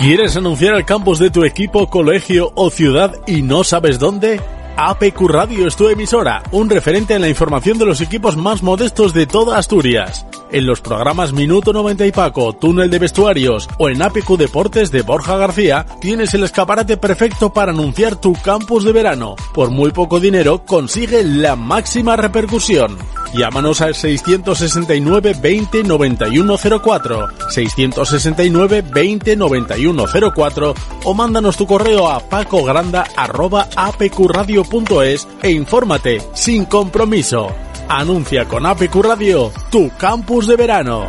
¿Quieres anunciar el campus de tu equipo, colegio o ciudad y no sabes dónde? APQ Radio es tu emisora, un referente en la información de los equipos más modestos de toda Asturias. En los programas Minuto 90 y Paco, Túnel de Vestuarios o en APQ Deportes de Borja García, tienes el escaparate perfecto para anunciar tu campus de verano. Por muy poco dinero, consigue la máxima repercusión. Llámanos al 669 20 91 04, 669 20 91 04 o mándanos tu correo a pacogranda@apqradio.es e infórmate sin compromiso. Anuncia con APQ Radio tu campus de verano.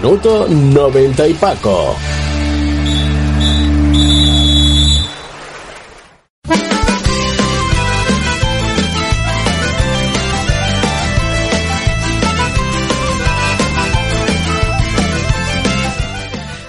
Minuto 90 y Paco.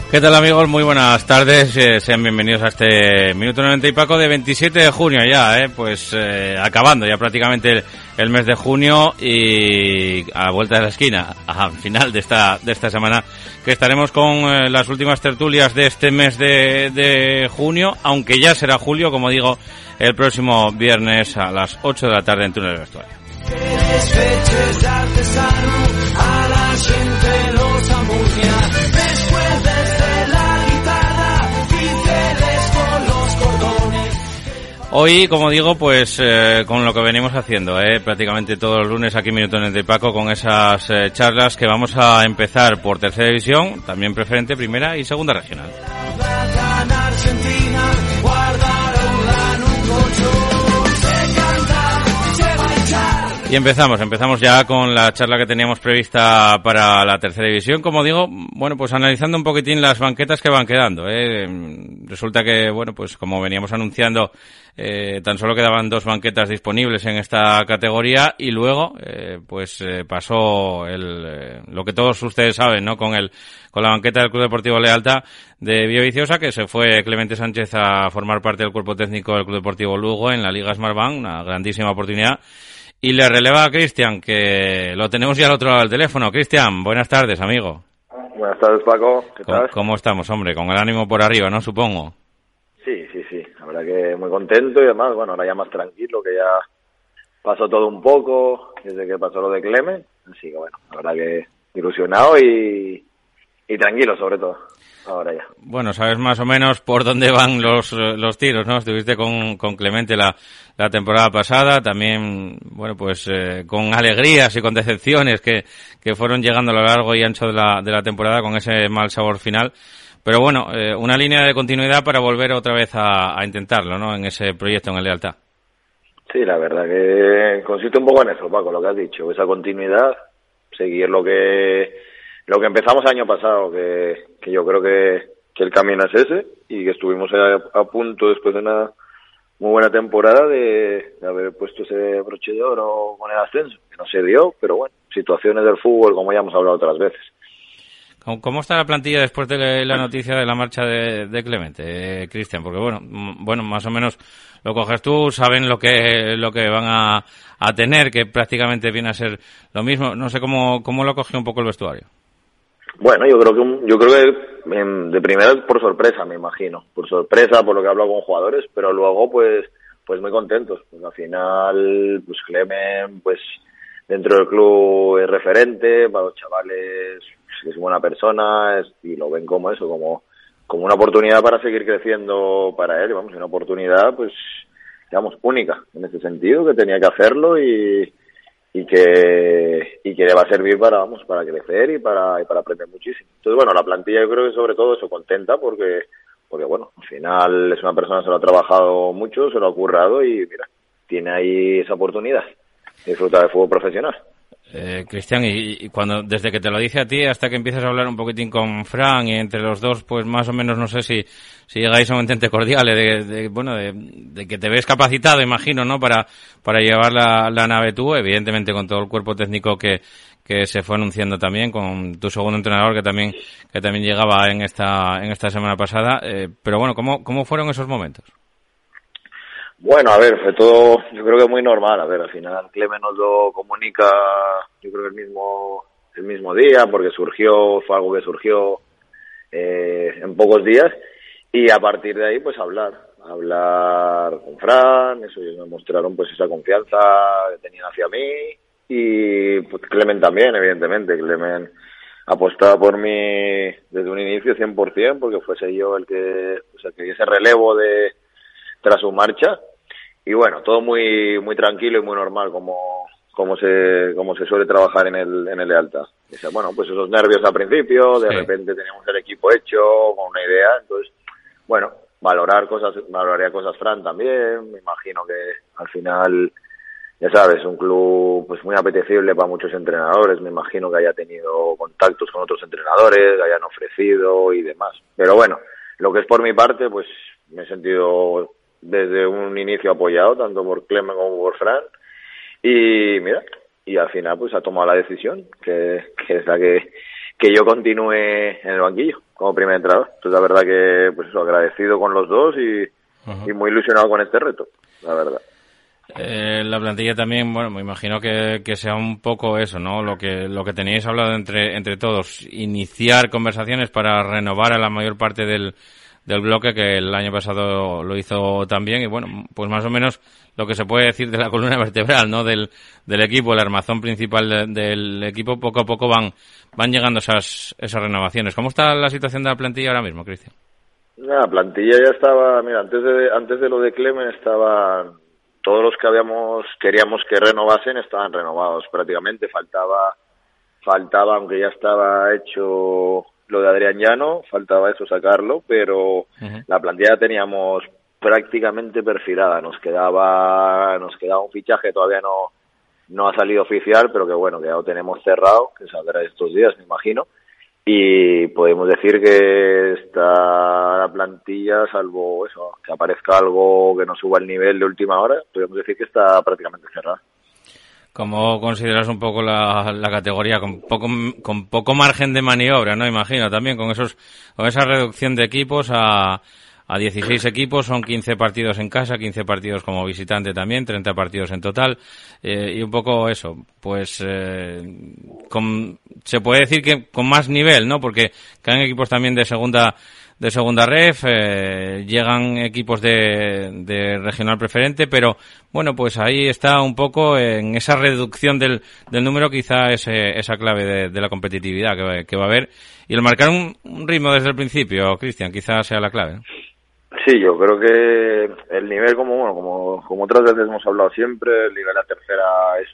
¿Qué tal amigos? Muy buenas tardes, eh, sean bienvenidos a este Minuto 90 y Paco de 27 de junio ya, eh, pues eh, acabando ya prácticamente el, mes de junio y a la vuelta de la esquina, al final de esta, de esta semana, que estaremos con eh, las últimas tertulias de este mes de, junio, aunque ya será julio, como digo, el próximo viernes a las 8 de la tarde en Túnel de Vestuario. Hoy, como digo, pues eh, con lo que venimos haciendo, eh, prácticamente todos los lunes aquí Minutones de Paco con esas eh, charlas que vamos a empezar por tercera división, también preferente, primera y segunda regional. Y empezamos, empezamos ya con la charla que teníamos prevista para la tercera división. Como digo, bueno, pues analizando un poquitín las banquetas que van quedando. ¿eh? Resulta que, bueno, pues como veníamos anunciando, eh, tan solo quedaban dos banquetas disponibles en esta categoría y luego, eh, pues eh, pasó el, eh, lo que todos ustedes saben, ¿no? Con el, con la banqueta del Club Deportivo Lealta de Viciosa, que se fue Clemente Sánchez a formar parte del cuerpo técnico del Club Deportivo Lugo en la Liga Smartbank, una grandísima oportunidad. Y le releva a Cristian, que lo tenemos ya al otro lado del teléfono. Cristian, buenas tardes, amigo. Buenas tardes, Paco. ¿Qué ¿Cómo, tal? ¿Cómo estamos, hombre? Con el ánimo por arriba, ¿no? Supongo. Sí, sí, sí. La verdad que muy contento y además, bueno, ahora ya más tranquilo, que ya pasó todo un poco desde que pasó lo de Clemen. Así que bueno, la verdad que ilusionado y, y tranquilo sobre todo. Ahora ya. Bueno, sabes más o menos por dónde van los, los tiros, ¿no? Estuviste con, con Clemente la, la temporada pasada, también, bueno, pues eh, con alegrías y con decepciones que, que fueron llegando a lo largo y ancho de la, de la temporada con ese mal sabor final. Pero bueno, eh, una línea de continuidad para volver otra vez a, a intentarlo, ¿no? En ese proyecto en el Lealtad. Sí, la verdad que consiste un poco en eso, Paco, lo que has dicho, esa continuidad, seguir lo que lo que empezamos el año pasado, que, yo creo que, que el camino es ese y que estuvimos a, punto después de una muy buena temporada de, haber puesto ese broche de oro con el ascenso, que no se dio, pero bueno, situaciones del fútbol como ya hemos hablado otras veces. ¿Cómo está la plantilla después de la noticia de la marcha de, Clemente, eh, Cristian? Porque bueno, bueno, más o menos lo coges tú, saben lo que lo que van a, a, tener, que prácticamente viene a ser lo mismo. No sé cómo, cómo lo cogió un poco el vestuario. Bueno, yo creo que yo creo que em, de primera por sorpresa, me imagino, por sorpresa, por lo que he hablado con jugadores, pero luego pues pues muy contentos, pues al final pues Clemen pues dentro del club es referente para los chavales, es buena persona y lo ven como eso, como como una oportunidad para seguir creciendo para él, vamos, una oportunidad pues digamos única en ese sentido que tenía que hacerlo y y que y que le va a servir para vamos para crecer y para y para aprender muchísimo. Entonces bueno la plantilla yo creo que sobre todo eso contenta porque porque bueno al final es una persona que se lo ha trabajado mucho se lo ha currado y mira tiene ahí esa oportunidad de disfrutar del fútbol profesional eh, Cristian, y, cuando desde que te lo dice a ti hasta que empiezas a hablar un poquitín con Fran y entre los dos, pues más o menos no sé si, si llegáis a un entente cordial de, bueno, de, que te ves capacitado, imagino, ¿no? Para, para llevar la, nave tú, evidentemente con todo el cuerpo técnico que, que se fue anunciando también con tu segundo entrenador que también que también llegaba en esta en esta semana pasada eh, pero bueno cómo cómo fueron esos momentos bueno, a ver, fue todo, yo creo que muy normal. A ver, al final Clemen nos lo comunica, yo creo que el mismo, el mismo día, porque surgió, fue algo que surgió eh, en pocos días. Y a partir de ahí, pues hablar, hablar con Fran, eso ellos me mostraron pues esa confianza que tenían hacia mí. Y pues Clemen también, evidentemente. Clemen apostaba por mí desde un inicio 100%, porque fuese yo el que, o sea, que ese relevo de tras su marcha y bueno, todo muy muy tranquilo y muy normal como como se como se suele trabajar en el en el Lealtad. Bueno, pues esos nervios al principio, de repente teníamos el equipo hecho con una idea, entonces bueno, valorar cosas, valoraría cosas Fran también, me imagino que al final ya sabes, un club pues muy apetecible para muchos entrenadores, me imagino que haya tenido contactos con otros entrenadores, que hayan ofrecido y demás. Pero bueno, lo que es por mi parte, pues me he sentido desde un inicio apoyado, tanto por Clemen como por Fran. Y mira, y al final pues ha tomado la decisión, que, que es la que, que yo continúe en el banquillo como primer entrenador. Entonces la verdad que pues eso, agradecido con los dos y, y muy ilusionado con este reto, la verdad. Eh, la plantilla también, bueno, me imagino que, que, sea un poco eso, ¿no? Lo que, lo que teníais hablado entre, entre todos, iniciar conversaciones para renovar a la mayor parte del, del bloque que el año pasado lo hizo también y bueno, pues más o menos lo que se puede decir de la columna vertebral, ¿no? Del, del equipo, el armazón principal del equipo, poco a poco van, van llegando esas, esas renovaciones. ¿Cómo está la situación de la plantilla ahora mismo, Cristian? La plantilla ya estaba, mira, antes de, antes de lo de Clemen estaban todos los que habíamos, queríamos que renovasen estaban renovados prácticamente, faltaba, faltaba, aunque ya estaba hecho lo de Adrián Llano, faltaba eso sacarlo, pero la plantilla teníamos prácticamente perfilada, nos quedaba, nos quedaba un fichaje, todavía no, no ha salido oficial, pero que bueno, que ya lo tenemos cerrado, que saldrá estos días, me imagino, y podemos decir que está la plantilla, salvo eso, que aparezca algo que no suba el nivel de última hora, podemos decir que está prácticamente cerrada. ¿Cómo consideras un poco la, categoría con poco con poco margen de maniobra, no? Imagino también con esos con esa reducción de equipos a a 16 equipos, son 15 partidos en casa, 15 partidos como visitante también, 30 partidos en total, eh, y un poco eso, pues eh, con, se puede decir que con más nivel, ¿no? Porque caen equipos también de segunda de segunda ref, eh, llegan equipos de, de, regional preferente, pero bueno, pues ahí está un poco en esa reducción del, del número, quizá ese, esa clave de, de la competitividad que, que, va a haber. Y el marcar un, ritmo desde el principio, Cristian, quizá sea la clave. Sí, yo creo que el nivel, como bueno, como, como otras veces hemos hablado siempre, el nivel de la tercera es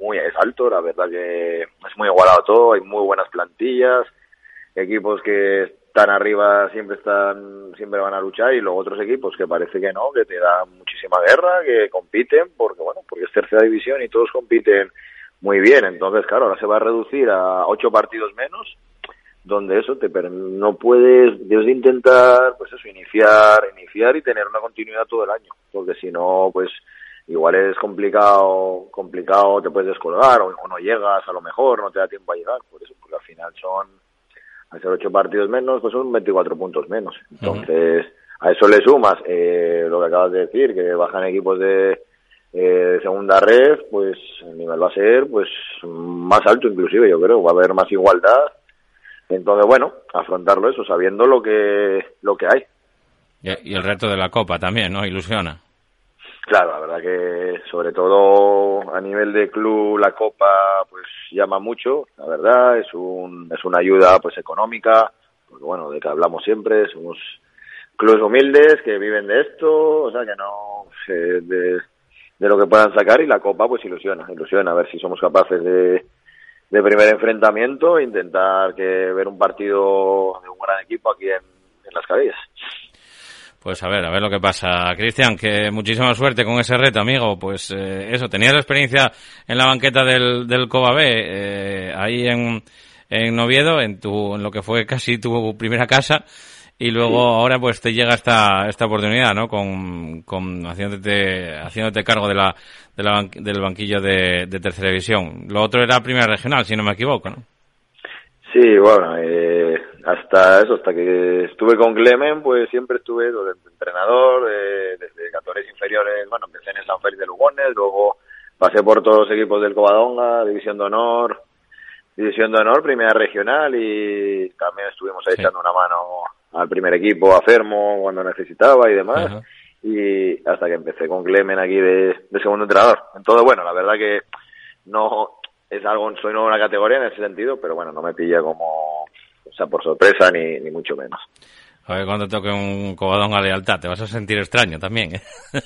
muy es alto, la verdad que es muy igualado todo, hay muy buenas plantillas, equipos que tan arriba siempre están siempre van a luchar y luego otros equipos que parece que no que te dan muchísima guerra que compiten porque bueno porque es tercera división y todos compiten muy bien. Entonces claro ahora se va a reducir a ocho partidos menos donde eso te no puedes debes de intentar pues eso iniciar iniciar y tener una continuidad todo el año porque si no pues igual es complicado complicado te puedes descolgar o, o no llegas a lo mejor no te da tiempo a llegar por eso porque al final son al ser ocho partidos menos, pues son 24 puntos menos. Entonces, a eso le sumas eh, lo que acabas de decir, que bajan equipos de, eh, segunda red, pues el nivel va a ser pues más alto inclusive, yo creo, va a haber más igualdad. Entonces, bueno, afrontarlo eso, sabiendo lo que, lo que hay. Y el reto de la Copa también, ¿no? Ilusiona. Claro, la verdad que sobre todo a nivel de club la Copa pues llama mucho, la verdad, es un es una ayuda pues económica, porque bueno, de que hablamos siempre, somos clubes humildes que viven de esto, o sea que no de, lo que puedan sacar y la Copa pues ilusiona, ilusiona a ver si somos capaces de de primer enfrentamiento, intentar que ver un partido de un gran equipo aquí en, en las cabezas. Pues a ver, a ver lo que pasa. Cristian, que muchísima suerte con ese reto, amigo. Pues eh, eso, tenías la experiencia en la banqueta del, del Coba B, eh, ahí en, en Noviedo, en, tu, en lo que fue casi tu primera casa. Y luego ahora pues te llega esta, esta oportunidad, ¿no? Con, con haciéndote, haciéndote cargo de la, de la del banquillo de, de tercera división. Lo otro era primera regional, si no me equivoco, ¿no? Sí, bueno, eh, hasta eso, hasta que estuve con Clemen, pues siempre estuve de entrenador, desde categorías inferiores, bueno, empecé en el San Félix de Lugones, luego pasé por todos los equipos del Covadonga, División de Honor, División de Honor, Primera Regional y también estuvimos ahí echando una mano al primer equipo, a Fermo, cuando necesitaba y demás. Y hasta que empecé con Clemen aquí de, de segundo entrenador. Entonces, bueno, la verdad que no es algo, soy nuevo en la categoría en ese sentido, pero bueno, no me pilla como o sea, por sorpresa ni, ni mucho menos. A ver, cuando toque un cobadón a lealtad, te vas a sentir extraño también, ¿eh?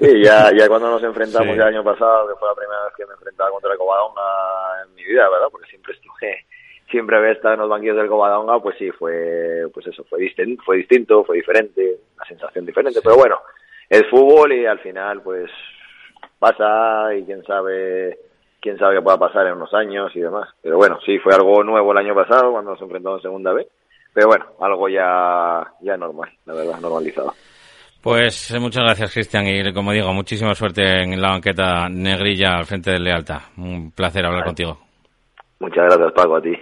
Sí, ya, ya cuando nos enfrentamos el año pasado, que fue la primera vez que me enfrentaba contra el Covadonga en mi vida, ¿verdad? Porque siempre estuve, siempre había estado en los banquillos del Covadonga, pues sí, fue, pues eso, fue distinto, fue distinto, fue diferente, una sensación diferente, pero bueno, es fútbol y al final, pues, pasa y quién sabe quién sabe qué pueda pasar en unos años y demás. Pero bueno, sí, fue algo nuevo el año pasado cuando nos enfrentamos en segunda vez. Pero bueno, algo ya, ya normal, la verdad, normalizado. Pues eh, muchas gracias, Cristian, y como digo, muchísima suerte en la banqueta negrilla al frente de Lealta. Un placer hablar contigo. Muchas gracias, Paco, a ti.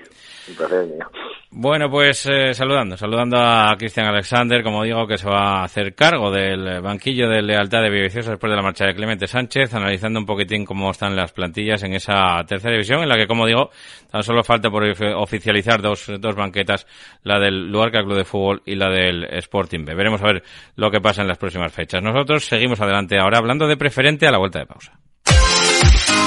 Bueno, pues eh, saludando, saludando a Cristian Alexander, como digo, que se va a hacer cargo del banquillo de lealtad de Villaviciosa después de la marcha de Clemente Sánchez, analizando un poquitín cómo están las plantillas en esa tercera división, en la que, como digo, tan solo falta por oficializar dos, dos banquetas, la del Luarca Club de Fútbol y la del Sporting B. Veremos a ver lo que pasa en las próximas fechas. Nosotros seguimos adelante ahora hablando de preferente a la vuelta de pausa.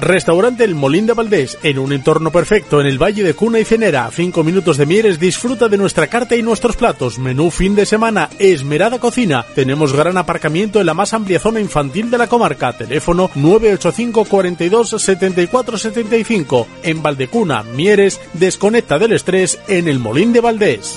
Restaurante El Molín de Valdés, en un entorno perfecto en el Valle de Cuna y Cenera, a 5 minutos de Mieres, disfruta de nuestra carta y nuestros platos. Menú fin de semana, Esmerada Cocina. Tenemos gran aparcamiento en la más amplia zona infantil de la comarca. Teléfono 985 42 74 75. En Valdecuna, Mieres, desconecta del estrés en El Molín de Valdés.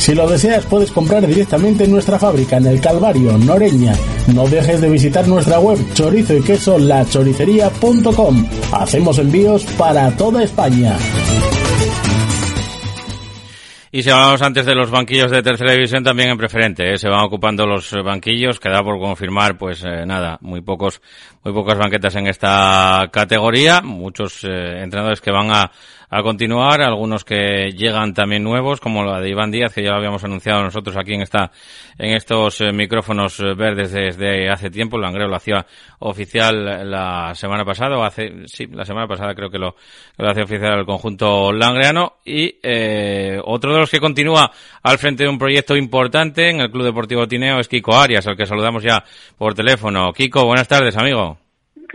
Si lo deseas, puedes comprar directamente en nuestra fábrica en el Calvario, Noreña. No dejes de visitar nuestra web chorizo y queso lachoricería.com. Hacemos envíos para toda España. Y si hablamos antes de los banquillos de tercera división, también en preferente, ¿eh? se van ocupando los banquillos, queda por confirmar, pues eh, nada, muy pocos, muy pocas banquetas en esta categoría, muchos eh, entrenadores que van a a continuar, algunos que llegan también nuevos, como la de Iván Díaz, que ya lo habíamos anunciado nosotros aquí en esta, en estos eh, micrófonos eh, verdes desde hace tiempo. Langreo lo hacía oficial la semana pasada, o hace, sí, la semana pasada creo que lo, lo hacía oficial el conjunto langreano. Y eh, otro de los que continúa al frente de un proyecto importante en el Club Deportivo Tineo es Kiko Arias, al que saludamos ya por teléfono. Kiko, buenas tardes, amigo.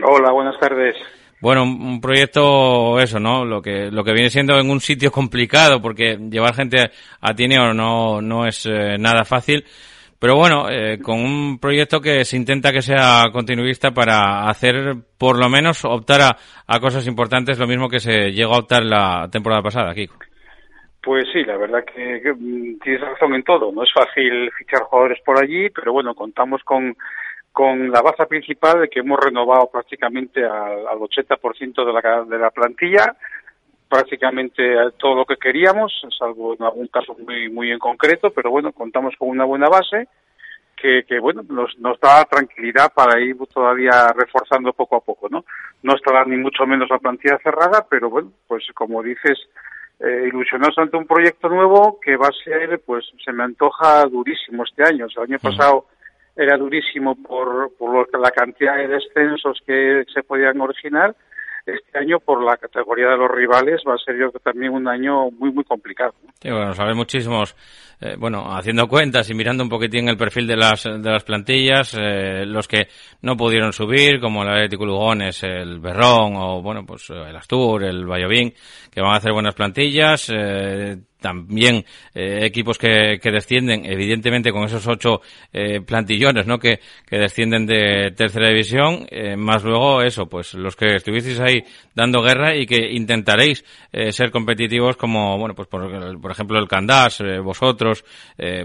Hola, buenas tardes. Bueno, un, proyecto, eso, ¿no? Lo que, lo que viene siendo en un sitio complicado, porque llevar gente a Tineo no, no es eh, nada fácil. Pero bueno, eh, con un proyecto que se intenta que sea continuista para hacer, por lo menos, optar a, a cosas importantes, lo mismo que se llegó a optar la temporada pasada, Kiko. Pues sí, la verdad que, mm, tienes razón en todo. No es fácil fichar jugadores por allí, pero bueno, contamos con con la base principal de que hemos renovado prácticamente al, al 80% de la, de la plantilla, prácticamente todo lo que queríamos, salvo en algún caso muy, muy en concreto, pero bueno, contamos con una buena base que, que bueno, nos, nos da tranquilidad para ir todavía reforzando poco a poco, ¿no? No estará ni mucho menos la plantilla cerrada, pero bueno, pues como dices, eh, ilusionados ante un proyecto nuevo que va a ser, pues se me antoja durísimo este año. O sea, el año pasado era durísimo por, por la cantidad de descensos que se podían originar. Este año, por la categoría de los rivales, va a ser yo también un año muy, muy complicado. Sí, bueno, sabe muchísimos, eh, bueno, haciendo cuentas y mirando un poquitín el perfil de las, de las plantillas, eh, los que no pudieron subir, como el Atlético Lugones, el Berrón, o bueno, pues el Astur, el Vallovín, que van a hacer buenas plantillas, eh, también eh, equipos que, que, descienden, evidentemente con esos ocho eh, plantillones, ¿no? Que, que, descienden de tercera división, eh, más luego eso, pues los que estuvisteis ahí dando guerra y que intentaréis eh, ser competitivos como, bueno, pues por, por ejemplo el Candás, eh, vosotros,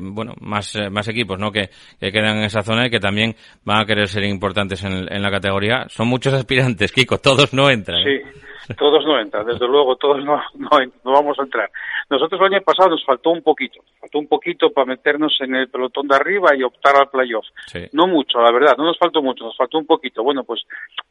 bueno, más, más equipos, ¿no? Que, que, quedan en esa zona y que también van a querer ser importantes en, en la categoría. Son muchos aspirantes, Kiko, todos no entran. Sí. Todos no entran, desde luego, todos no, no, no, vamos a entrar. Nosotros el año pasado nos faltó un poquito, faltó un poquito para meternos en el pelotón de arriba y optar al playoff. Sí. No mucho, la verdad, no nos faltó mucho, nos faltó un poquito. Bueno, pues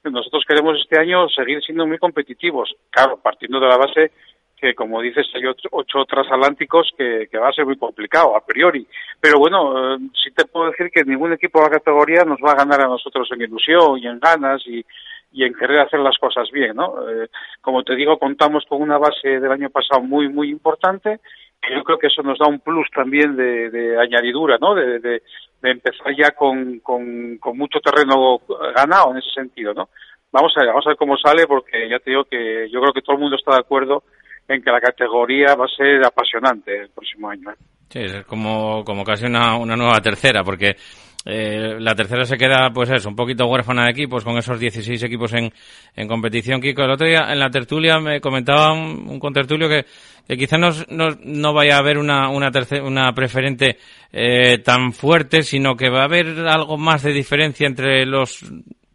nosotros queremos este año seguir siendo muy competitivos, claro, partiendo de la base que como dices hay ocho, ocho transatlánticos que, que va a ser muy complicado a priori. Pero bueno, eh, sí te puedo decir que ningún equipo de la categoría nos va a ganar a nosotros en ilusión y en ganas y, y en querer hacer las cosas bien, ¿no? Eh, como te digo, contamos con una base del año pasado muy, muy importante y yo creo que eso nos da un plus también de, de añadidura, ¿no? De, de, de empezar ya con, con, mucho terreno ganado en ese sentido, ¿no? Vamos a ver, vamos a ver cómo sale porque ya te digo que yo creo que todo el mundo está de acuerdo en que la categoría va a ser apasionante el próximo año. ¿eh? Sí, es como, como casi una, una nueva tercera, porque eh, la tercera se queda, pues eso, un poquito huérfana de equipos, con esos 16 equipos en, en competición. Kiko, el otro día en la tertulia me comentaba un, un contertulio que, que quizá no, no, no, vaya a haber una, una, tercer, una preferente eh, tan fuerte, sino que va a haber algo más de diferencia entre los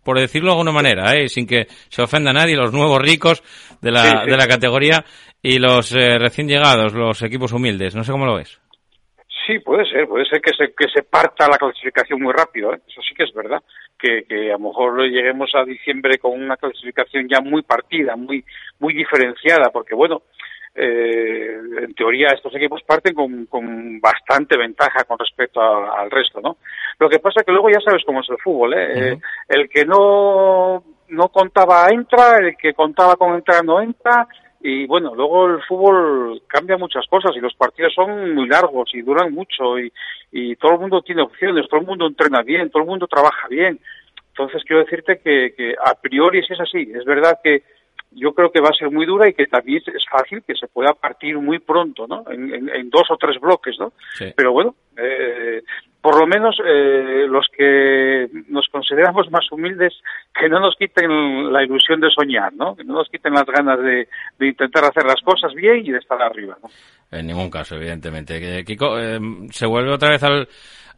por decirlo de alguna manera, ¿eh? sin que se ofenda a nadie, los nuevos ricos de la, Sí, sí. de la categoría y los eh, recién llegados, los equipos humildes. No sé cómo lo ves. Sí, puede ser, puede ser que se, que se parta la clasificación muy rápido, ¿eh? eso sí que es verdad, que, que a lo mejor lleguemos a diciembre con una clasificación ya muy partida, muy, muy diferenciada, porque bueno, eh, en teoría estos equipos parten con, con bastante ventaja con respecto al resto, ¿no? Lo que pasa es que luego ya sabes cómo es el fútbol, ¿eh? eh el que no, no contaba entra, el que contaba con entrar no entra, y bueno, luego el fútbol cambia muchas cosas y los partidos son muy largos y duran mucho y, y todo el mundo tiene opciones, todo el mundo entrena bien, todo el mundo trabaja bien. Entonces quiero decirte que, que a priori es así. Es verdad que yo creo que va a ser muy dura y que también es fácil que se pueda partir muy pronto, ¿no? En, en, dos o tres bloques, ¿no? Pero bueno, eh, por lo menos eh, los que nos consideramos más humildes, que no nos quiten la ilusión de soñar, ¿no? Que no nos quiten las ganas de, de intentar hacer las cosas bien y de estar arriba, ¿no? En ningún caso, evidentemente. Kiko, eh, se vuelve otra vez al,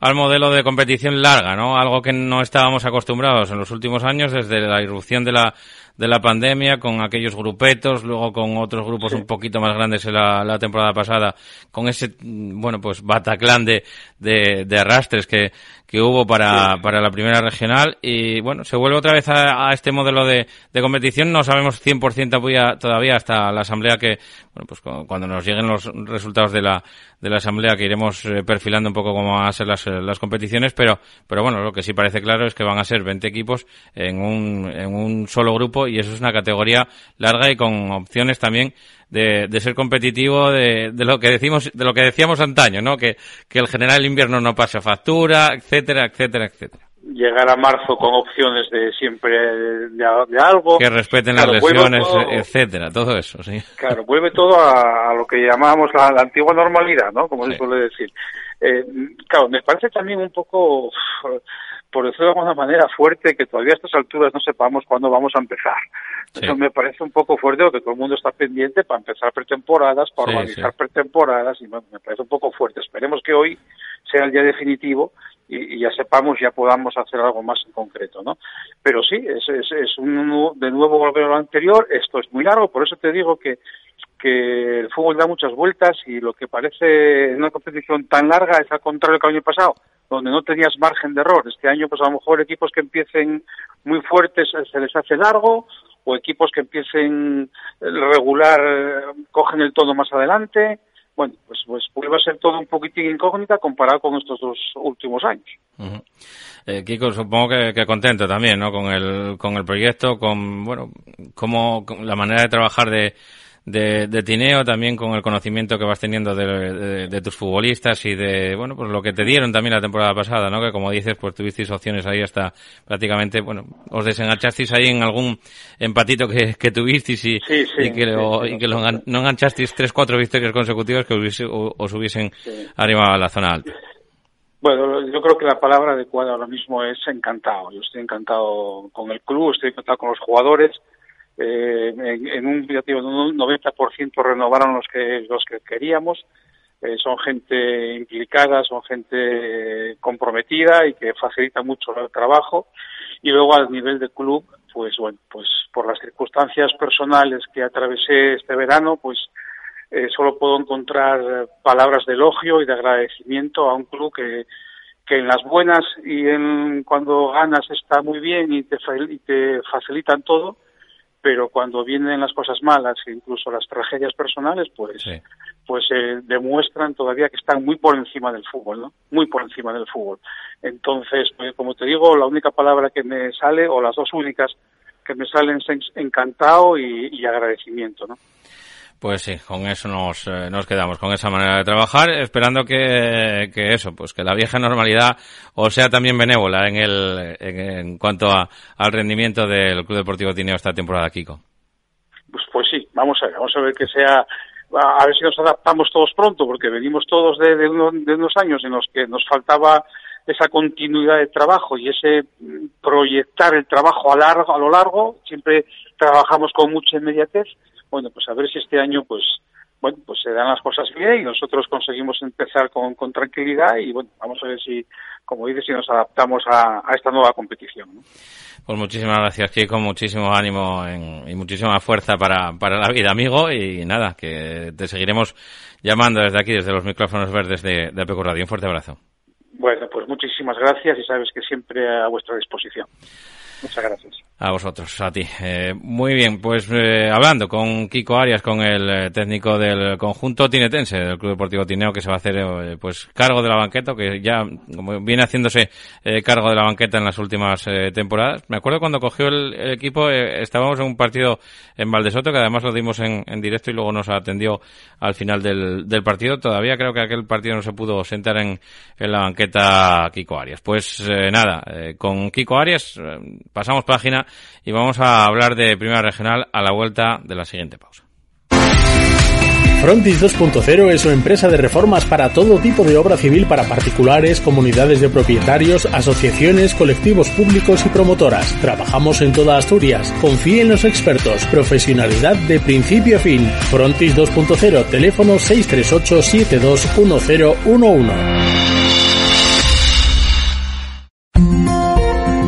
al modelo de competición larga, ¿no? Algo que no estábamos acostumbrados en los últimos años desde la irrupción de la de la pandemia, con aquellos grupetos, luego con otros grupos un poquito más grandes en la, la, temporada pasada, con ese, bueno, pues bataclán de, de, de arrastres que, que hubo para, para la primera regional y bueno, se vuelve otra vez a, a este modelo de, de, competición. No sabemos 100% todavía hasta la asamblea que, bueno, pues cuando nos lleguen los resultados de la, de la asamblea que iremos eh, perfilando un poco cómo van a ser las, eh, las competiciones, pero, pero bueno, lo que sí parece claro es que van a ser 20 equipos en un, en un solo grupo y eso es una categoría larga y con opciones también de, de ser competitivo de, de, lo que decimos, de lo que decíamos antaño, ¿no? Que, que el general invierno no pase factura, etcétera, etcétera, etcétera llegar a marzo con opciones de siempre de, de algo. Que respeten las lesiones, etcétera, todo eso, sí. Claro, vuelve todo a, a lo que llamábamos la, la, antigua normalidad, ¿no? Como sí. se suele decir. Eh, claro, me parece también un poco por decirlo de alguna manera, fuerte que todavía a estas alturas no sepamos cuándo vamos a empezar. Sí. Eso me parece un poco fuerte porque todo el mundo está pendiente para empezar pretemporadas, para sí, organizar sí. pretemporadas, y me, parece un poco fuerte. Esperemos que hoy sea el día definitivo y, ya sepamos, ya podamos hacer algo más en concreto, ¿no? Pero sí, es, es, es un, de nuevo volver a lo anterior, esto es muy largo, por eso te digo que que el fútbol da muchas vueltas y lo que parece una competición tan larga es al contrario que el año pasado, donde no tenías margen de error. Este año, pues a lo mejor equipos que empiecen muy fuertes eh, se les hace largo, o equipos que empiecen regular eh, cogen el tono más adelante. Bueno, pues, pues vuelve a ser todo un poquitín incógnita comparado con estos dos últimos años. Eh, Kiko, supongo que, que, contento también, ¿no? Con el, con el proyecto, con, bueno, como la manera de trabajar de, de, de, Tineo, también con el conocimiento que vas teniendo de, de, de, tus futbolistas y de, bueno, pues lo que te dieron también la temporada pasada, ¿no? Que como dices, pues tuvisteis opciones ahí hasta prácticamente, bueno, os desenganchasteis ahí en algún empatito que, que tuvisteis y, sí, sí, y que, lo, sí, y que lo, no enganchasteis tres, cuatro victorias consecutivas que hubiese, os hubiesen arriba a la zona alta. Bueno, yo creo que la palabra adecuada ahora mismo es encantado. Yo estoy encantado con el club, estoy encantado con los jugadores, eh, en, un, ya digo, un 90% renovaron los que, los que queríamos. Eh, son gente implicada, son gente comprometida y que facilita mucho el trabajo. Y luego al nivel de club, pues bueno, pues por las circunstancias personales que atravesé este verano, pues eh, solo puedo encontrar palabras de elogio y de agradecimiento a un club que, que en las buenas y en cuando ganas está muy bien y te, y te facilitan todo, pero cuando vienen las cosas malas e incluso las tragedias personales, pues, sí. pues eh, demuestran todavía que están muy por encima del fútbol, ¿no? Muy por encima del fútbol. Entonces, pues, como te digo, la única palabra que me sale, o las dos únicas que me salen es encantado y, y agradecimiento, ¿no? Pues sí, con eso nos, eh, nos quedamos, con esa manera de trabajar, esperando que, que eso, pues que la vieja normalidad o sea también benévola en el, en, cuanto a, al rendimiento del Club Deportivo Tineo esta temporada, Kiko. Pues, pues sí, vamos a ver, vamos a ver que sea, a ver si nos adaptamos todos pronto, porque venimos todos de, de, de unos años en los que nos faltaba esa continuidad de trabajo y ese proyectar el trabajo a largo, a lo largo, siempre trabajamos con mucha inmediatez bueno, pues a ver si este año pues bueno, pues se dan las cosas bien y nosotros conseguimos empezar con, con tranquilidad y bueno, vamos a ver si, como dices, si nos adaptamos a, a esta nueva competición. ¿no? Pues muchísimas gracias, Kiko, muchísimo ánimo y muchísima fuerza para, para la vida, amigo, y nada, que te seguiremos llamando desde aquí, desde los micrófonos verdes de, de APQ Radio. Un fuerte abrazo. Bueno, pues muchísimas gracias y sabes que siempre a vuestra disposición. Muchas gracias. A vosotros, a ti. Eh, muy bien, pues eh, hablando con Kiko Arias, con el eh, técnico del conjunto tinetense, del Club Deportivo Tineo, que se va a hacer eh, pues cargo de la banqueta, que ya como viene haciéndose eh, cargo de la banqueta en las últimas temporadas. Me acuerdo cuando cogió el, el equipo, estábamos en un partido en Valdesoto, que además lo dimos en, en directo y luego nos atendió al final del, del, partido. Todavía creo que aquel partido no se pudo sentar en, en la banqueta Kiko Arias. Pues nada, con Kiko Arias pasamos página y vamos a hablar de Primera Regional a la vuelta de la siguiente pausa. Frontis 2.0 es una empresa de reformas para todo tipo de obra civil para particulares, comunidades de propietarios, asociaciones, colectivos públicos y promotoras. Trabajamos en toda Asturias. Confíe en los expertos. Profesionalidad de principio a fin. Frontis 2.0, teléfono 638 721011.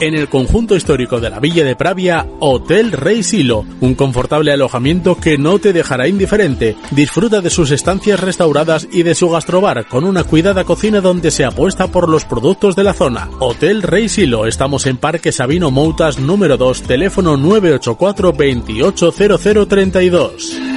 En el conjunto histórico de la Villa de Pravia, Hotel Rey Silo, un confortable alojamiento que no te dejará indiferente. Disfruta de sus estancias restauradas y de su gastrobar con una cuidada cocina donde se apuesta por los productos de la zona. Hotel Rey Silo, estamos en Parque Sabino Moutas número 2, teléfono 984 280032.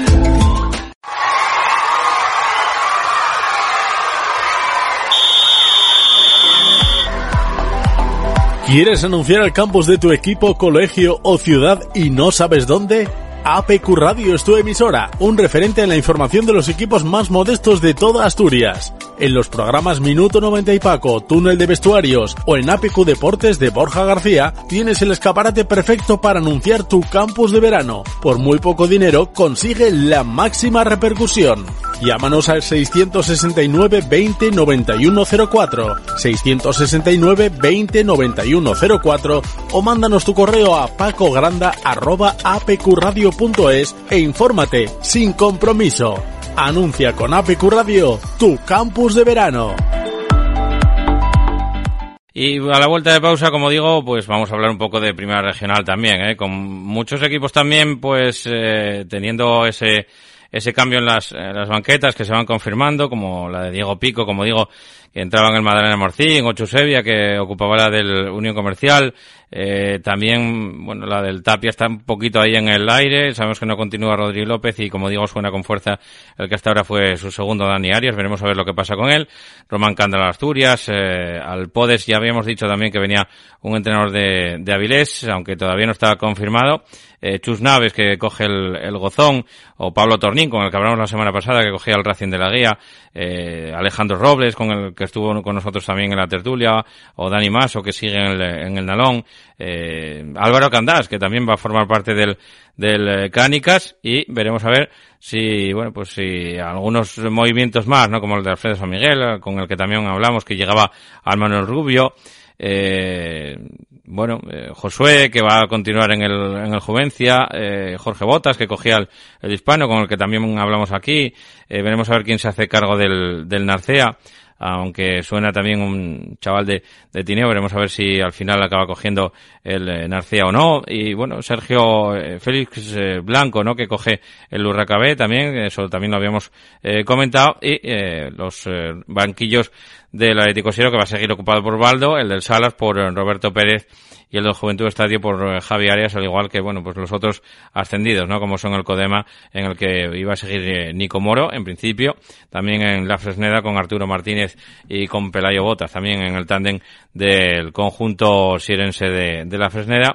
¿Quieres anunciar el campus de tu equipo, colegio o ciudad y no sabes dónde? APQ Radio es tu emisora, un referente en la información de los equipos más modestos de toda Asturias. En los programas Minuto 90 y Paco, Túnel de Vestuarios o en APQ Deportes de Borja García, tienes el escaparate perfecto para anunciar tu campus de verano. Por muy poco dinero, consigue la máxima repercusión. Llámanos al 669 20 91 04, 669 20 91 04 o mándanos tu correo a pacogranda arroba apqradio.es e infórmate sin compromiso. Anuncia con APQ Radio tu campus de verano. Y a la vuelta de pausa, como digo, pues vamos a hablar un poco de primera regional también, ¿eh? con muchos equipos también, pues eh, teniendo ese ese cambio en las, en las banquetas que se van confirmando, como la de Diego Pico, como digo, que entraba en el Madalena Morcín, o Chusevia, que ocupaba la del Unión Comercial, eh, también, bueno, la del Tapia está un poquito ahí en el aire, sabemos que no continúa Rodrigo López y como digo, suena con fuerza el que hasta ahora fue su segundo Dani Arias, veremos a ver lo que pasa con él, Román Cándala Asturias, eh, al Podes ya habíamos dicho también que venía un entrenador de, de Avilés, aunque todavía no estaba confirmado, eh, Chus Naves que coge el, el, Gozón, o Pablo Tornín con el que hablamos la semana pasada que cogía el Racing de la Guía, eh, Alejandro Robles con el que estuvo con nosotros también en la tertulia, o Dani Maso que sigue en el, en el Nalón, eh, Álvaro Candás que también va a formar parte del, del Cánicas y veremos a ver si, bueno, pues si algunos movimientos más, ¿no? Como el de Alfredo San Miguel, con el que también hablamos, que llegaba al Manuel Rubio, Eh, bueno, eh, Josué, que va a continuar en el, en el Juvencia, eh, Jorge Botas, que cogía el, hispano, con el que también hablamos aquí, eh, veremos a ver quién se hace cargo del, del Narcea, aunque suena también un chaval de, de Tineo, veremos a ver si al final acaba cogiendo el Narcea o no, y bueno, Sergio Félix Blanco, ¿no?, que coge el Urracabé también, eso también lo habíamos comentado, y los banquillos del Atlético Sierra que va a seguir ocupado por Baldo, el del Salas por eh, Roberto Pérez y el del Juventud Estadio por eh, Javi Arias, al igual que, bueno, pues los otros ascendidos, ¿no? Como son el Codema, en el que iba a seguir eh, Nico Moro, en principio, también en la Fresneda con Arturo Martínez y con Pelayo Botas, también en el tándem del conjunto sierense de, de la Fresneda.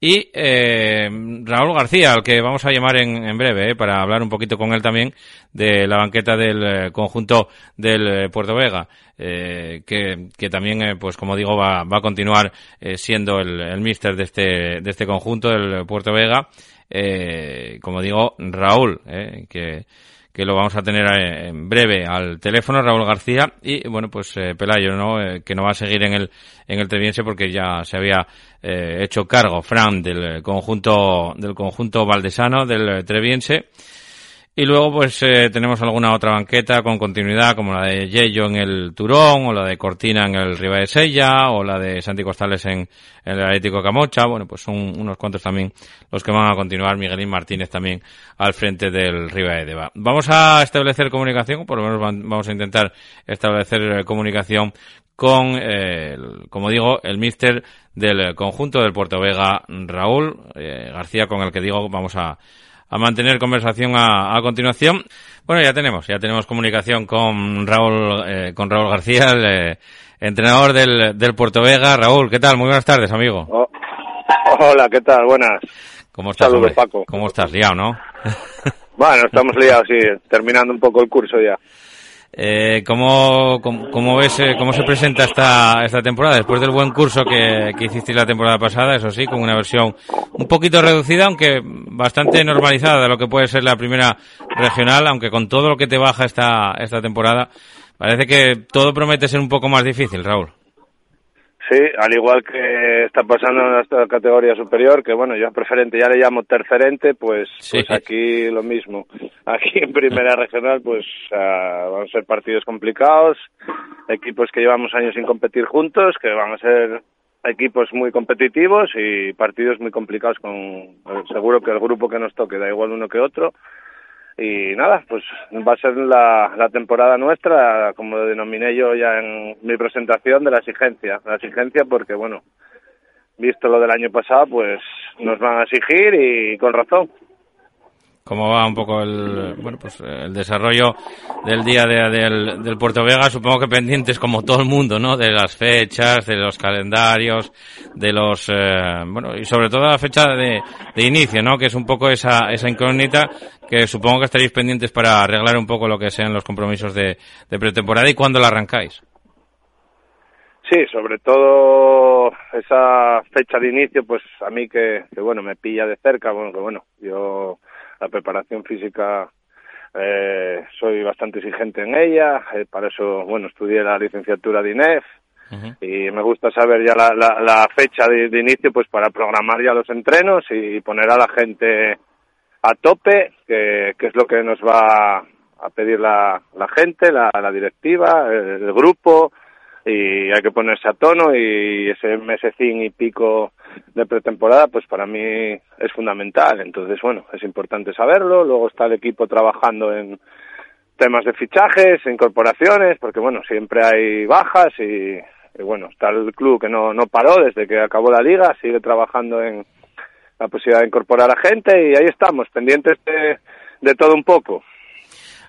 Y eh, Raúl García, al que vamos a llamar en, en breve, eh, para hablar un poquito con él también de la banqueta del eh, conjunto del eh, Puerto Vega, eh, que, que, también, pues como digo, va, va a continuar siendo el, el míster de este, de este conjunto del Puerto Vega. como digo, Raúl, que que lo vamos a tener eh, en breve al teléfono, Raúl García, y bueno, pues eh, Pelayo, ¿no? Eh, que no va a seguir en el, en el Treviense porque ya se había eh, hecho cargo, Fran, del conjunto, del conjunto valdesano, del Treviense, y luego pues eh, tenemos alguna otra banqueta con continuidad como la de Yello en el Turón o la de Cortina en el Riva de Sella o la de Santi Costales en, el Atlético Camocha. Bueno, pues son unos cuantos también los que van a continuar. Miguelín Martínez también al frente del Riva de Deva. Vamos a establecer comunicación, por lo menos vamos a intentar establecer eh, comunicación con, eh, como digo, el míster del conjunto del Puerto Vega, Raúl García, con el que digo vamos a a mantener conversación a, a, continuación. Bueno, ya tenemos, ya tenemos comunicación con Raúl, eh, con Raúl García, el eh, entrenador del, del Puerto Vega. Raúl, ¿qué tal? Muy buenas tardes, amigo. Oh, hola, ¿qué tal? Buenas. ¿Cómo estás, Saludos, Paco. ¿Cómo estás? Liado, ¿no? bueno, estamos liados, sí, terminando un poco el curso ya. Eh, ¿cómo, cómo, cómo, ves, eh, cómo se presenta esta, esta temporada? Después del buen curso que, que hiciste la temporada pasada, eso sí, con una versión un poquito reducida, aunque bastante normalizada de lo que puede ser la primera regional, aunque con todo lo que te baja esta, esta temporada, parece que todo promete ser un poco más difícil, Raúl. Sí, al igual que está pasando en esta categoría superior, que bueno, yo preferente ya le llamo tercerente, pues, sí. pues aquí lo mismo. Aquí en primera regional, pues uh, van a ser partidos complicados, equipos que llevamos años sin competir juntos, que van a ser equipos muy competitivos y partidos muy complicados con seguro que el grupo que nos toque da igual uno que otro y nada, pues va a ser la, la temporada nuestra, como lo denominé yo ya en mi presentación, de la exigencia. La exigencia porque, bueno, visto lo del año pasado, pues nos van a exigir y con razón cómo va un poco el bueno pues el desarrollo del día de, del, del Puerto Vega supongo que pendientes como todo el mundo no de las fechas de los calendarios de los eh, bueno y sobre todo la fecha de, de, inicio no que es un poco esa esa incógnita que supongo que estaréis pendientes para arreglar un poco lo que sean los compromisos de, de pretemporada y cuándo la arrancáis. Sí, sobre todo esa fecha de inicio, pues a mí que, que bueno, me pilla de cerca, bueno, que bueno, yo la preparación física eh, soy bastante exigente en ella, eh, para eso, bueno, estudié la licenciatura de INEF uh -huh. y me gusta saber ya la, la, la fecha de, de, inicio pues para programar ya los entrenos y poner a la gente a tope, que, que es lo que nos va a pedir la, la gente, la, la directiva, el, el grupo, y hay que ponerse a tono y ese mesecín y pico de pretemporada pues para mí es fundamental. Entonces bueno es importante saberlo. Luego está el equipo trabajando en temas de fichajes incorporaciones porque bueno siempre hay bajas y, y bueno está el club que no no paró desde que acabó la liga sigue trabajando en la posibilidad de incorporar a gente y ahí estamos pendientes de, de todo un poco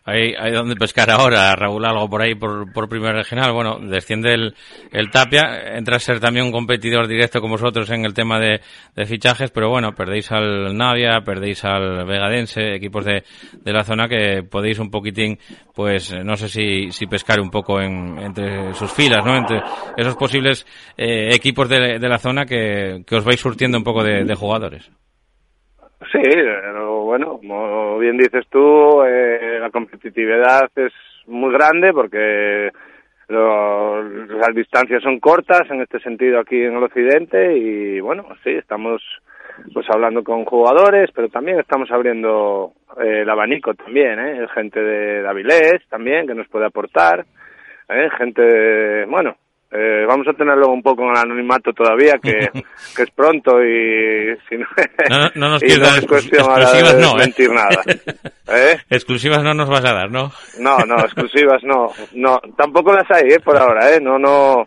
hay, hay donde pescar ahora, Raúl, algo por ahí por, por primera regional. Bueno, desciende el, el Tapia, entra a ser también un competidor directo con vosotros en el tema de, de fichajes, pero bueno, perdéis al Navia, perdéis al Vegadense, equipos de, de la zona que podéis un poquitín, pues no sé si, si pescar un poco en, entre sus filas, ¿no? Entre esos posibles eh, equipos de, de la zona que, que os vais surtiendo un poco de, de jugadores. Sí, pero bueno, como bien dices tú, eh, la competitividad es muy grande porque las distancias son cortas en este sentido aquí en el occidente y bueno, sí, estamos pues hablando con jugadores, pero también estamos abriendo eh, el abanico también, ¿eh? gente de Avilés también que nos puede aportar, ¿eh? gente, bueno, eh, vamos a tenerlo un poco en el anonimato todavía, que, que es pronto y si no, no, nos es cuestión exclusivas de no, ¿eh? mentir nada. ¿Eh? Exclusivas no nos vas a dar, ¿no? No, no, exclusivas no, no, tampoco las hay, ¿eh? Por ahora, ¿eh? No, no,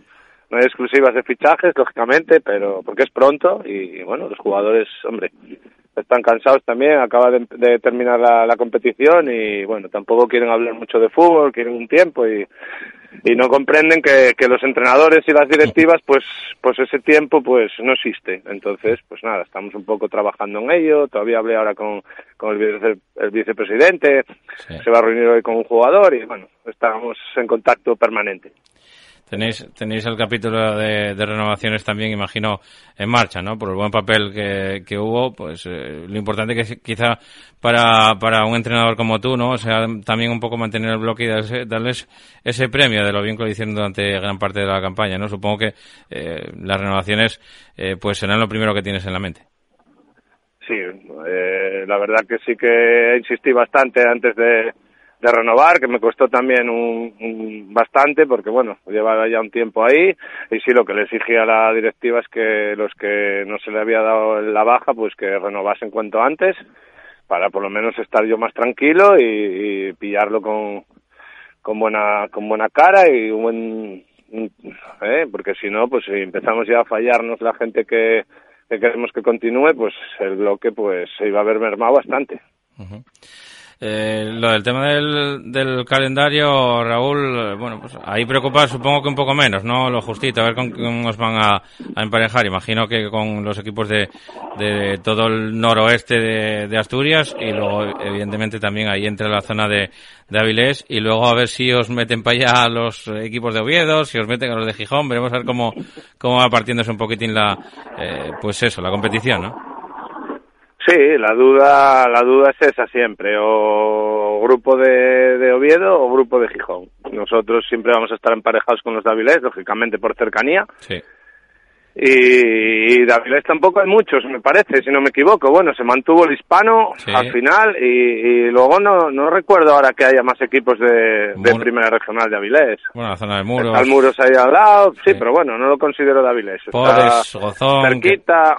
no hay exclusivas de fichajes, lógicamente, pero porque es pronto y, bueno, los jugadores, hombre, están cansados también, acaba de, terminar la, la, competición y bueno, tampoco quieren hablar mucho de fútbol, quieren un tiempo y, y no comprenden que, que los entrenadores y las directivas pues pues ese tiempo pues no existe. Entonces, pues nada, estamos un poco trabajando en ello, todavía hablé ahora con, con el, el vicepresidente, se va a reunir hoy con un jugador y bueno, estamos en contacto permanente. Tenéis, tenéis el capítulo de, renovaciones también, imagino, en marcha, ¿no? Por el buen papel que, que hubo, pues eh, lo importante que quizá para, para un entrenador como tú, ¿no? O sea, también un poco mantener el bloque y darles, ese premio de lo bien que lo hicieron durante gran parte de la campaña, ¿no? Supongo que eh, las renovaciones, eh, pues serán lo primero que tienes en la mente. Sí, la verdad que sí que insistí bastante antes de, de renovar, que me costó también un, bastante, porque bueno, llevaba ya un tiempo ahí, y sí lo que le exigía a la directiva es que los que no se le había dado la baja, pues que renovasen cuanto antes, para por lo menos estar yo más tranquilo y, pillarlo con, con buena, con buena cara y un buen, ¿eh? porque si no, pues si empezamos ya a fallarnos la gente que, que queremos que continúe, pues el bloque pues se iba a ver mermado bastante. Eh, lo del tema del, del, calendario, Raúl, bueno, pues ahí preocupa supongo que un poco menos, ¿no? Lo justito, a ver con cómo os van a, emparejar. Imagino que con los equipos de, de todo el noroeste de, de, Asturias y luego, evidentemente, también ahí entre la zona de, de Avilés y luego a ver si os meten para allá los equipos de Oviedo, si os meten a los de Gijón. Veremos a ver cómo, cómo va partiéndose un poquitín la, eh, pues eso, la competición, ¿no? Sí, la duda, la duda es esa siempre, o grupo de, de Oviedo o grupo de Gijón. Nosotros siempre vamos a estar emparejados con los Davilés, lógicamente por cercanía. Sí. Y, Davilés tampoco hay muchos, me parece, si no me equivoco. Bueno, se mantuvo el hispano al final y, luego no, no recuerdo ahora que haya más equipos de, de primera regional de Avilés. Bueno, la zona de Muros. Está Muros ahí al lado, sí, pero bueno, no lo considero de Avilés. Podes, Gozón, cerquita.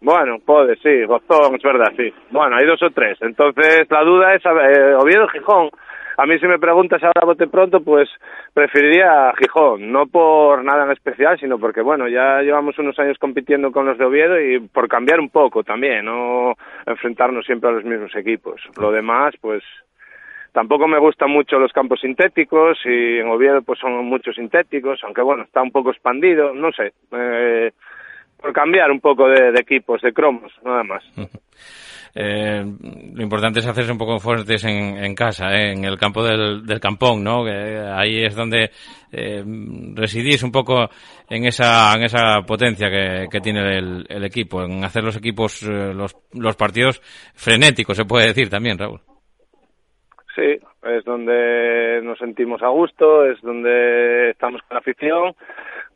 Bueno, puede, sí, Gozón, es verdad, sí. Bueno, hay dos o tres. Entonces, la duda es, eh, Oviedo Gijón. A mí si me preguntas ahora bote pronto, pues preferiría Gijón, no por nada en especial, sino porque, bueno, ya llevamos unos años compitiendo con los de Oviedo y por cambiar un poco también, no enfrentarnos siempre a los mismos equipos. Lo demás, pues tampoco me gustan mucho los campos sintéticos y en Oviedo pues son muchos sintéticos, aunque bueno, está un poco expandido, no sé. Eh, por cambiar un poco de, equipos, de cromos, nada más. Eh, lo importante es hacerse un poco fuertes en, casa, eh, en el campo del, del campón, ¿no? Que ahí es donde eh, residís un poco en esa, en esa potencia que, que tiene el, el, equipo, en hacer los equipos, eh, los, los partidos frenéticos, se puede decir también, Raúl. Sí, es donde nos sentimos a gusto, es donde estamos con la afición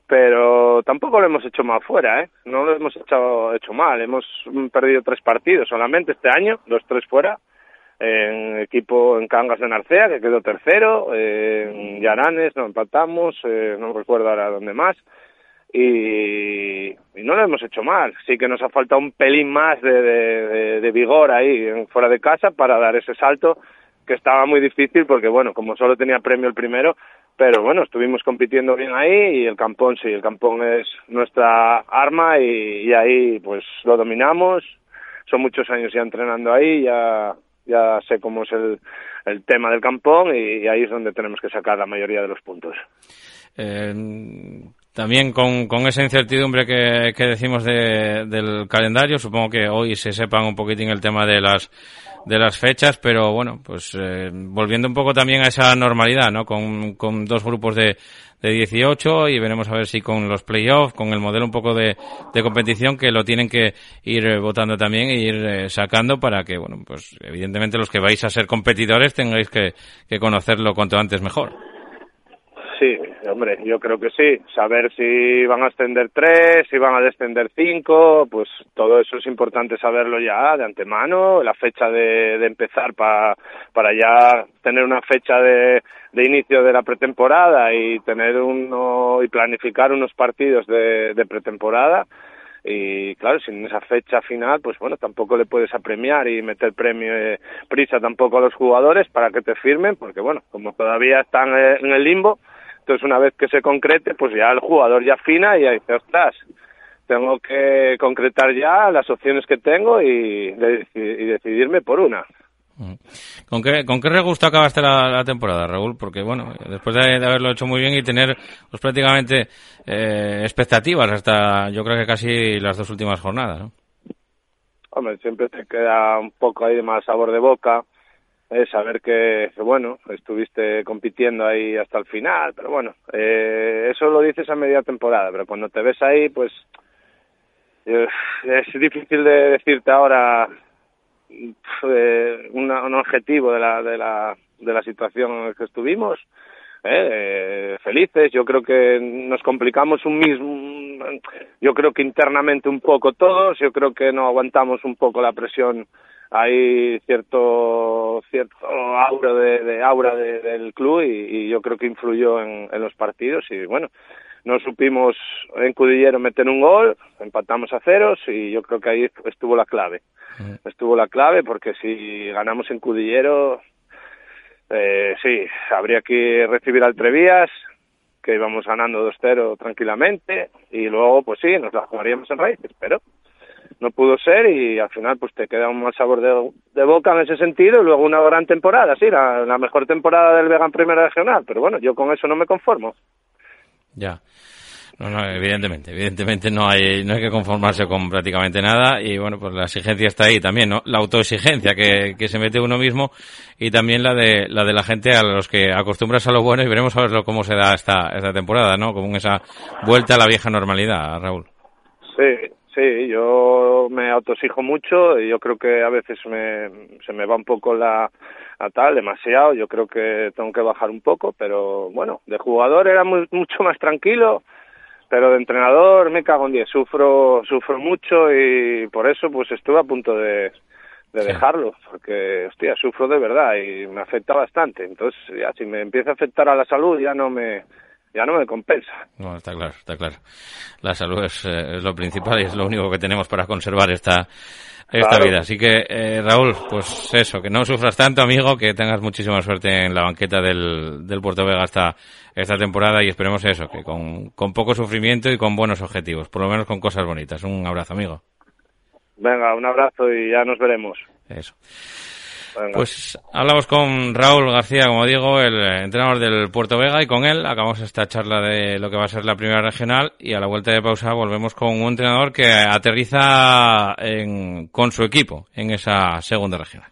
pero tampoco lo hemos hecho mal fuera, ¿eh? No lo hemos hecho, mal. Hemos perdido tres partidos solamente este año, los tres fuera. En equipo en Cangas de Narcea, que quedó tercero. En Yaranes nos empatamos, eh, no recuerdo ahora dónde más. Y, y, no lo hemos hecho mal. Sí que nos ha faltado un pelín más de, de, de vigor ahí fuera de casa para dar ese salto que estaba muy difícil porque, bueno, como solo tenía premio el primero, pero bueno, estuvimos compitiendo bien ahí y el campón sí, el campón es nuestra arma y, ahí pues lo dominamos. Son muchos años ya entrenando ahí, ya, ya sé cómo es el, el tema del campón y, ahí es donde tenemos que sacar la mayoría de los puntos. Eh, también con, con esa incertidumbre que, decimos de, del calendario, supongo que hoy se sepan un poquitín el tema de las de las fechas, pero bueno, pues eh, volviendo un poco también a esa normalidad, ¿no? Con, con dos grupos de, de 18 y veremos a ver si con los playoffs, con el modelo un poco de, de competición que lo tienen que ir votando también e ir eh, sacando para que, bueno, pues evidentemente los que vais a ser competidores tengáis que, que conocerlo cuanto antes mejor. Sí, hombre, yo creo que sí. Saber si van a ascender tres, si van a descender cinco, pues todo eso es importante saberlo ya de antemano, la fecha de, de empezar pa, para ya tener una fecha de, de inicio de la pretemporada y tener uno y planificar unos partidos de, de pretemporada y claro, sin esa fecha final, pues bueno, tampoco le puedes apremiar y meter premio eh, prisa tampoco a los jugadores para que te firmen, porque bueno, como todavía están eh, en el limbo, entonces una vez que se concrete, pues ya el jugador ya afina y dice, ostras, tengo que concretar ya las opciones que tengo y, y decidirme por una. ¿Con qué, ¿Con qué regusto acabaste la, la, temporada, Raúl? Porque, bueno, después de, de, haberlo hecho muy bien y tener pues, prácticamente eh, expectativas hasta, yo creo que casi las dos últimas jornadas, ¿no? Hombre, siempre te queda un poco ahí de más sabor de boca, eh, saber que, bueno, estuviste compitiendo ahí hasta el final, pero bueno, eh, eso lo dices a media temporada, pero cuando te ves ahí, pues eh, es difícil de decirte ahora eh, un objetivo de la, de la, de la situación en la que estuvimos. Eh, felices, yo creo que nos complicamos un mismo, yo creo que internamente un poco todos, yo creo que no aguantamos un poco la presión, hay cierto cierto aura de, de aura de, del club y, y, yo creo que influyó en, en los partidos y bueno, no supimos en Cudillero meter un gol, empatamos a ceros y yo creo que ahí estuvo la clave. Estuvo la clave porque si ganamos en Cudillero, eh, sí, habría que recibir al Trevías, que íbamos ganando 2-0 tranquilamente y luego, pues sí, nos la jugaríamos en raíces, pero no pudo ser y al final pues te queda un mal sabor de, boca en ese sentido y luego una gran temporada, sí, la, la mejor temporada del Vegan Primera Regional, pero bueno, yo con eso no me conformo. Ya. No, no, evidentemente, evidentemente no hay, no hay que conformarse con prácticamente nada y bueno, pues la exigencia está ahí también, ¿no? La autoexigencia que, que se mete uno mismo y también la de, la de la gente a los que acostumbras a lo bueno y veremos a ver cómo se da esta, esta temporada, ¿no? Como esa vuelta a la vieja normalidad, Raúl. Sí, sí, yo me autoexijo mucho y yo creo que a veces me, se me va un poco la, a tal, demasiado, yo creo que tengo que bajar un poco, pero bueno, de jugador era muy, mucho más tranquilo, pero de entrenador me cago en diez, sufro, sufro mucho y por eso pues estuve a punto de, de sí. dejarlo, porque hostia, sufro de verdad y me afecta bastante, entonces ya si me empieza a afectar a la salud ya no me ya no me compensa. No, está claro, está claro. La salud es, eh, es lo principal y es lo único que tenemos para conservar esta esta claro. vida. Así que, eh, Raúl, pues eso, que no sufras tanto, amigo, que tengas muchísima suerte en la banqueta del, del Puerto Vega esta, esta temporada y esperemos eso, que con, con poco sufrimiento y con buenos objetivos, por lo menos con cosas bonitas. Un abrazo, amigo. Venga, un abrazo y ya nos veremos. Eso. Pues hablamos con Raúl García, como digo, el entrenador del Puerto Vega, y con él acabamos esta charla de lo que va a ser la primera regional. Y a la vuelta de pausa volvemos con un entrenador que aterriza en, con su equipo en esa segunda regional.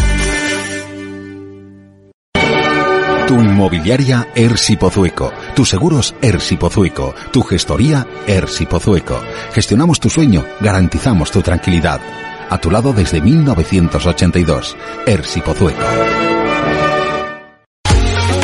Tu inmobiliaria Ersi Pozueco. Tus seguros Ersi Pozueco. Tu gestoría Ersi Pozueco. Gestionamos tu sueño, garantizamos tu tranquilidad. a tu lado desde 1982. Ersi Pozueco.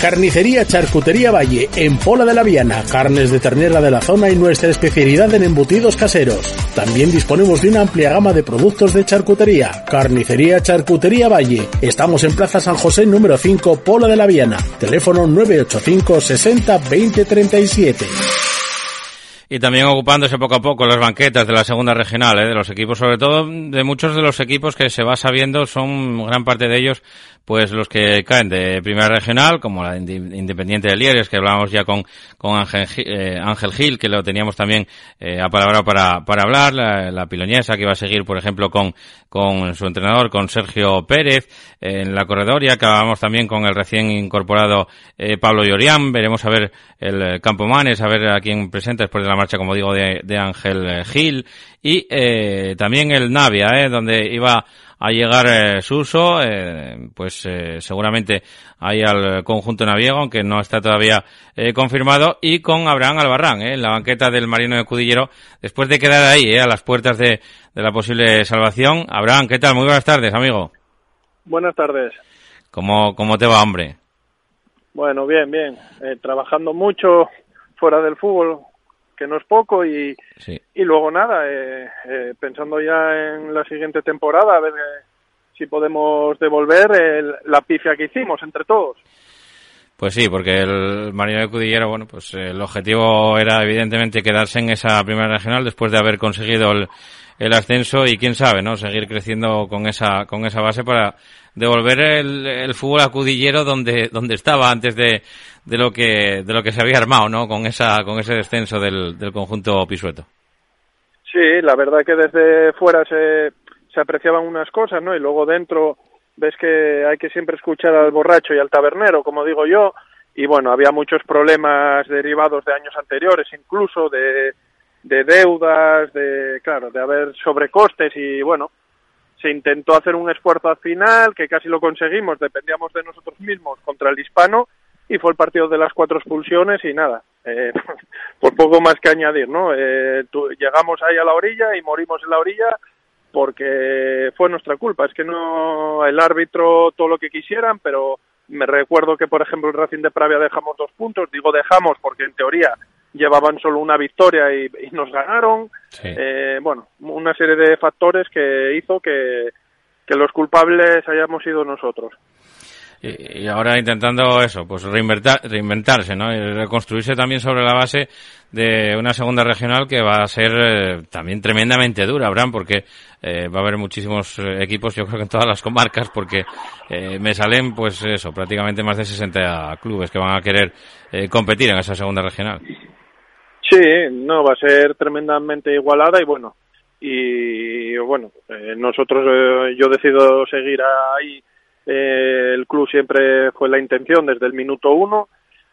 Carnicería Charcutería Valle, en Pola de la Viana, carnes de ternera de la zona y nuestra especialidad en embutidos caseros. También disponemos de una amplia gama de productos de charcutería. Carnicería Charcutería Valle. Estamos en Plaza San José número 5, Pola de la Viana. Teléfono 985 60 20 37 y también ocupándose poco a poco las banquetas de la segunda regional, ¿eh? de los equipos, sobre todo de muchos de los equipos que se va sabiendo, son gran parte de ellos pues los que caen de primera regional, como la Independiente de Lieres, que hablábamos ya con, con Ángel, eh, Ángel Gil, que lo teníamos también eh, apalabrado para, para hablar, la, la, Piloñesa, que va a seguir, por ejemplo, con, con su entrenador, con Sergio Pérez, en la corredoria, acabamos también con el recién incorporado eh, Pablo Llorián, veremos a ver el Campo Manes, a ver a quién presenta después de la marcha, como digo, de, de Ángel Gil, y eh, también el Navia, eh, donde iba a llegar eh, Suso, eh, pues eh, seguramente ahí al conjunto naviego, aunque no está todavía eh, confirmado, y con Abraham Albarrán, en la banqueta del Marino de Cudillero, después de quedar ahí, a las puertas de, de la posible salvación. Abraham, ¿qué tal? Muy buenas tardes, amigo. Buenas tardes. ¿Cómo, cómo te va, hombre? Bueno, bien, bien. trabajando mucho fuera del fútbol, que no es poco y, y luego nada, eh, eh, pensando ya en la siguiente temporada, a ver eh, si podemos devolver la pifia que hicimos entre todos. Pues sí, porque el Marino de Cudillero, bueno, pues el objetivo era evidentemente quedarse en esa primera regional después de haber conseguido el, el ascenso y quién sabe, ¿no? Seguir creciendo con esa, con esa base para devolver el, el fútbol acudillero donde, donde estaba antes de, de lo que de lo que se había armado, ¿no? Con esa con ese descenso del, del conjunto pisueto. Sí, la verdad que desde fuera se, se apreciaban unas cosas, ¿no? Y luego dentro ves que hay que siempre escuchar al borracho y al tabernero, como digo yo, y bueno, había muchos problemas derivados de años anteriores, incluso de, de deudas, de, claro, de haber sobrecostes y bueno, se intentó hacer un esfuerzo al final, que casi lo conseguimos, dependíamos de nosotros mismos contra el hispano, y fue el partido de las cuatro expulsiones y nada, eh, por poco más que añadir, ¿no? Eh, llegamos ahí a la orilla y morimos en la orilla porque fue nuestra culpa, es que no el árbitro todo lo que quisieran, pero me recuerdo que por ejemplo el Racing de Pravia dejamos dos puntos, digo dejamos porque en teoría llevaban solo una victoria y, nos ganaron, eh, bueno, una serie de factores que hizo que, que los culpables hayamos sido nosotros y, ahora intentando eso, pues reinventar, reinventarse, ¿no? Y reconstruirse también sobre la base de una segunda regional que va a ser eh, también tremendamente dura, Abraham, porque eh, va a haber muchísimos eh, equipos, yo creo que en todas las comarcas, porque me salen, pues eso, prácticamente más de 60 clubes que van a querer competir en esa segunda regional. Sí, no, va a ser tremendamente igualada y bueno, y bueno, nosotros, yo decido seguir ahí eh, el club siempre fue la intención desde el minuto uno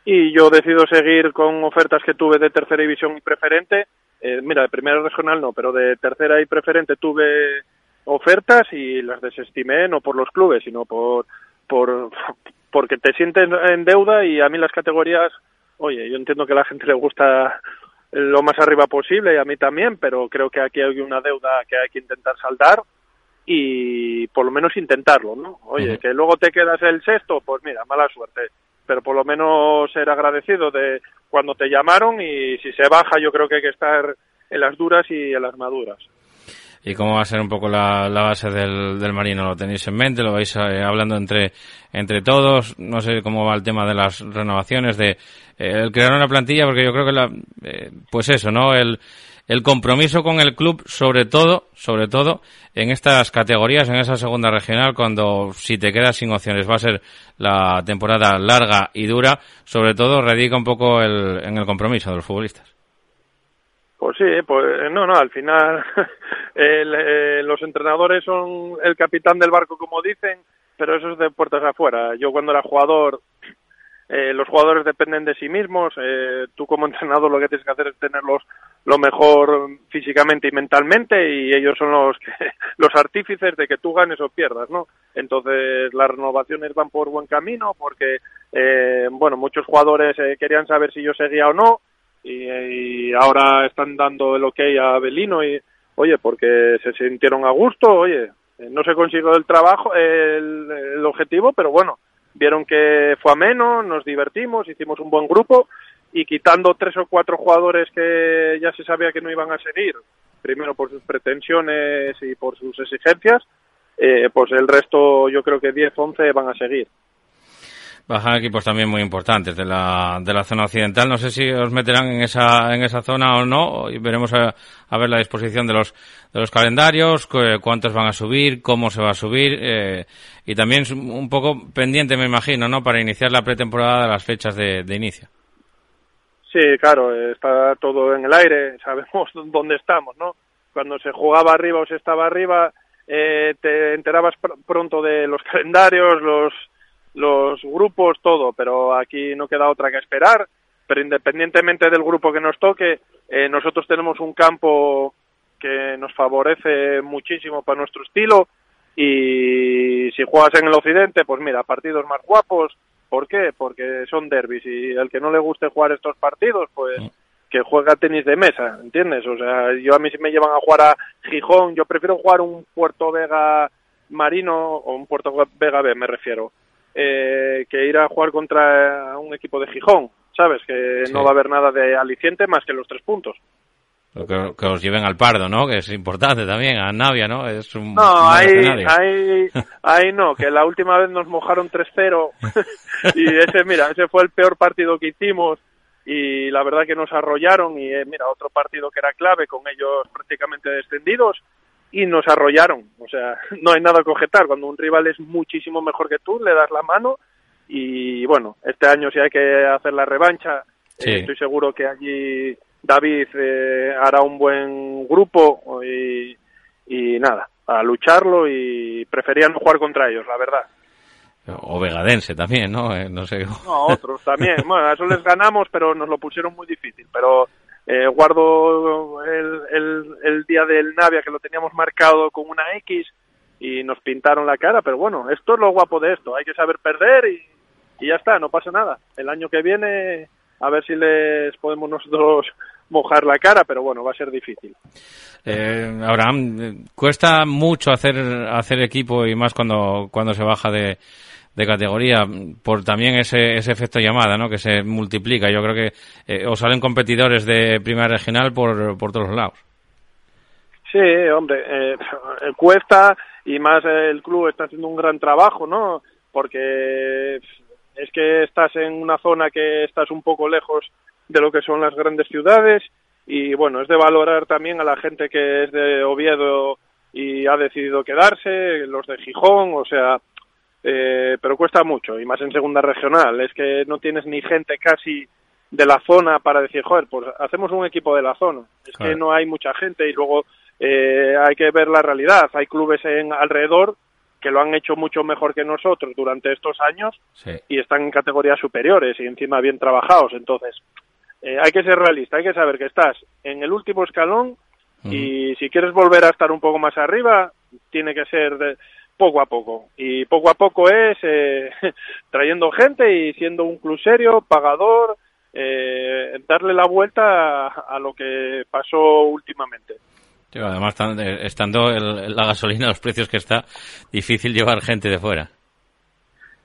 y yo decido seguir con ofertas que tuve de tercera división y preferente. Eh, mira, de primera regional no, pero de tercera y preferente tuve ofertas y las desestimé no por los clubes, sino por, por porque te sientes en deuda y a mí las categorías, oye, yo entiendo que a la gente le gusta lo más arriba posible y a mí también, pero creo que aquí hay una deuda que hay que intentar saldar y por lo menos intentarlo, ¿no? Oye, que luego te quedas el sexto, pues mira, mala suerte, pero por lo menos ser agradecido de cuando te llamaron y si se baja yo creo que hay que estar en las duras y en las maduras. ¿Y cómo va a ser un poco la, base del, del, Marino? ¿Lo tenéis en mente? ¿Lo vais eh, hablando entre, entre todos? No sé cómo va el tema de las renovaciones, de eh, el crear una plantilla, porque yo creo que la, eh, pues eso, ¿no? El, el compromiso con el club, sobre todo, sobre todo, en estas categorías, en esa segunda regional, cuando si te quedas sin opciones va a ser la temporada larga y dura, sobre todo radica un poco el, en el compromiso de los futbolistas. Pues sí, pues no, no, al final eh, los entrenadores son el capitán del barco, como dicen, pero eso es de puertas afuera. Yo cuando era jugador eh, los jugadores dependen de sí mismos, eh, tú como entrenador lo que tienes que hacer es tenerlos lo mejor físicamente y mentalmente y ellos son los que, los artífices de que tú ganes o pierdas, ¿no? Entonces las renovaciones van por buen camino porque, eh, bueno, muchos jugadores eh, querían saber si yo seguía o no y, ahora están dando el ok a Belino y, oye, porque se sintieron a gusto, oye, no se consiguió el trabajo, el, el objetivo, pero bueno, vieron que fue ameno, nos divertimos, hicimos un buen grupo y quitando tres o cuatro jugadores que ya se sabía que no iban a seguir, primero por sus pretensiones y por sus exigencias, eh, pues el resto yo creo que 10, 11 van a seguir bajan equipos también muy importantes de la, de la zona occidental. No sé si os meterán en esa, en esa zona o no. Y veremos a, a ver la disposición de los, de los calendarios, cuántos van a subir, cómo se va a subir. Eh, y también un poco pendiente, me imagino, ¿no? Para iniciar la pretemporada de las fechas de, de inicio. Sí, claro, está todo en el aire, sabemos dónde estamos, ¿no? Cuando se jugaba arriba o se estaba arriba, eh, te enterabas pr pronto de los calendarios, los los grupos, todo, pero aquí no queda otra que esperar. Pero independientemente del grupo que nos toque, eh, nosotros tenemos un campo que nos favorece muchísimo para nuestro estilo y si juegas en el occidente, pues mira, partidos más guapos. ¿Por qué? Porque son derbis y el que no le guste jugar estos partidos, pues que juega tenis de mesa, ¿entiendes? O sea, yo a mí si me llevan a jugar a Gijón, yo prefiero jugar un Puerto Vega Marino o un Puerto Vega B, me refiero eh, que ir a jugar contra un equipo de Gijón, ¿sabes? Que sí. no va a haber nada de aliciente más que los tres puntos. Que, que, os lleven al Pardo, ¿no? Que es importante también, a Navia, ¿no? Es un, no, ahí, ahí, ahí no, que la última vez nos mojaron 3-0 y ese, mira, ese fue el peor partido que hicimos y la verdad que nos arrollaron y eh, mira, otro partido que era clave con ellos prácticamente descendidos y nos arrollaron. O sea, no hay nada que objetar. Cuando un rival es muchísimo mejor que tú, le das la mano y bueno, este año si hay que hacer la revancha, sí. eh, estoy seguro que allí David eh, hará un buen grupo y, y nada, a lucharlo y prefería no jugar contra ellos, la verdad. O Vegadense también, ¿no? Eh, no sé. No, otros también. Bueno, a eso les ganamos, pero nos lo pusieron muy difícil. Pero eh, guardo el, el, día del Navia que lo teníamos marcado con una X y nos pintaron la cara, pero bueno, esto es lo guapo de esto, hay que saber perder y, y ya está, no pasa nada. El año que viene a ver si les podemos nosotros mojar la cara, pero bueno, va a ser difícil. Eh, Abraham, cuesta mucho hacer hacer equipo y más cuando cuando se baja de, de categoría por también ese, ese efecto llamada, ¿no? Que se multiplica. Yo creo que eh, os salen competidores de primera regional por, por todos lados. Sí, hombre, eh, cuesta y más el club está haciendo un gran trabajo, ¿no? Porque es que estás en una zona que estás un poco lejos de lo que son las grandes ciudades y bueno, es de valorar también a la gente que es de Oviedo y ha decidido quedarse, los de Gijón, o sea, eh, pero cuesta mucho y más en segunda regional, es que no tienes ni gente casi de la zona para decir, joder, pues hacemos un equipo de la zona, es claro. que no hay mucha gente y luego eh, hay que ver la realidad, hay clubes en alrededor que lo han hecho mucho mejor que nosotros durante estos años sí. y están en categorías superiores y encima bien trabajados. Entonces, eh, hay que ser realista, hay que saber que estás en el último escalón y si quieres volver a estar un poco más arriba, tiene que ser de, poco a poco. Y poco a poco es eh, trayendo gente y siendo un club serio, pagador, eh, darle la vuelta a, a lo que pasó últimamente. Sí, además, estando el, la gasolina, los precios que está, difícil llevar gente de fuera.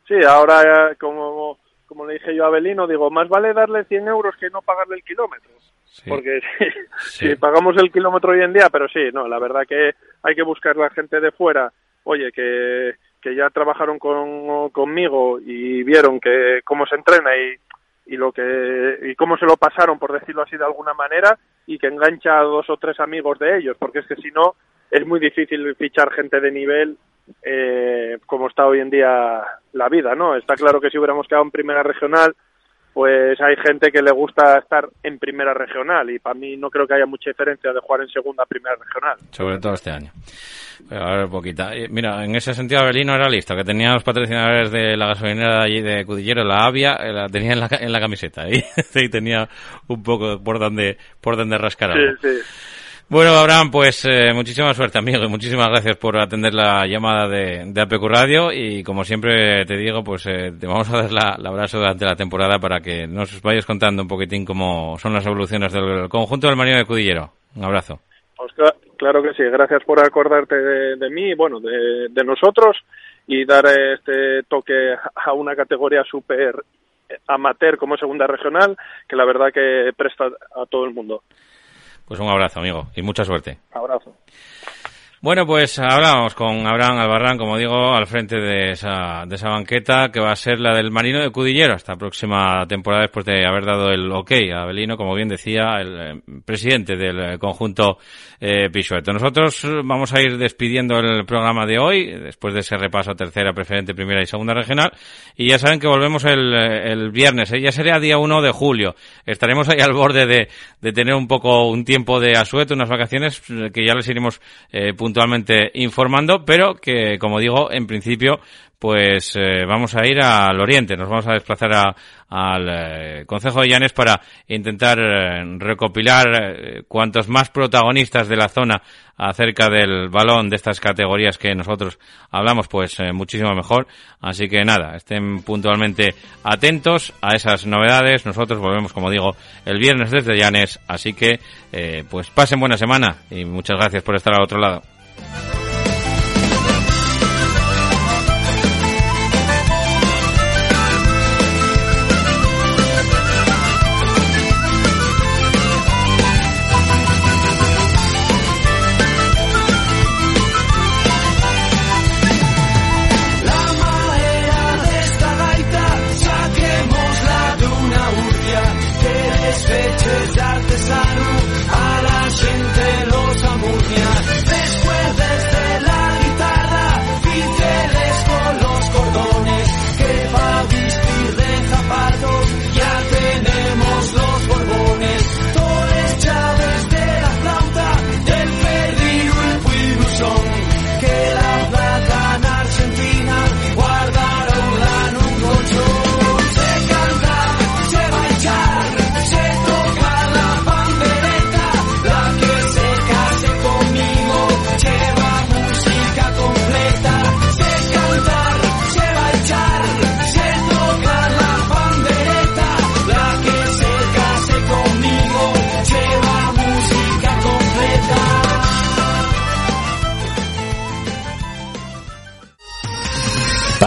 Sí, ahora, como, como le dije yo a Belino, digo, más vale darle 100 euros que no pagarle el kilómetro. Sí. Porque si, sí. si pagamos el kilómetro hoy en día, pero sí, no, la verdad que hay que buscar la gente de fuera, oye, que, que ya trabajaron con, conmigo y vieron que cómo se entrena y y lo que y cómo se lo pasaron por decirlo así de alguna manera y que engancha a dos o tres amigos de ellos porque es que si no es muy difícil fichar gente de nivel eh, como está hoy en día la vida no está claro que si hubiéramos quedado en primera regional pues hay gente que le gusta estar en primera regional y para mí no creo que haya mucha diferencia de jugar en segunda a primera regional. Sobre todo este año. A ver, poquita. Mira, en ese sentido Abelino era listo, que tenía los patrocinadores de la gasolinera de allí de Cudillero, la Avia, eh, la tenía en la, en la camiseta y, y tenía un poco por donde, por donde rascar. Sí, sí. Bueno, Abraham, pues eh, muchísima suerte, amigo, y muchísimas gracias por atender la llamada de, de APQ Radio. Y como siempre te digo, pues eh, te vamos a dar la, el abrazo durante la temporada para que nos vayas contando un poquitín cómo son las evoluciones del conjunto del Marino de Cudillero. Un abrazo. Pues cla- claro que sí, gracias por acordarte de, de mí, bueno, de, de nosotros y dar este toque a una categoría súper amateur como segunda regional, que la verdad que presta a todo el mundo. Pues un abrazo, amigo, y mucha suerte. Abrazo. Bueno, pues hablábamos con Abraham Albarrán, como digo, al frente de esa, de esa banqueta que va a ser la del Marino de Cudillero esta próxima temporada después de haber dado el ok a Abelino, como bien decía el eh, presidente del eh, conjunto eh. Nosotros vamos a ir despidiendo el programa de hoy, después de ese repaso a tercera, preferente, primera y segunda regional, y ya saben que volvemos el, eh, el viernes, ya sería día 1 de julio. Estaremos ahí al borde de, de tener un poco un tiempo de asueto, unas vacaciones que ya les iremos eh, puntualmente informando, pero que, como digo, en principio, pues eh, vamos a ir al oriente, nos vamos a desplazar a- al eh, Concejo de Llanes para intentar eh, recopilar eh, cuantos más protagonistas de la zona acerca del balón de estas categorías que nosotros hablamos, pues muchísimo mejor. Así que nada, estén puntualmente atentos a esas novedades. Nosotros volvemos, como digo, el viernes desde Llanes, así que pues pasen buena semana y muchas gracias por estar al otro lado. La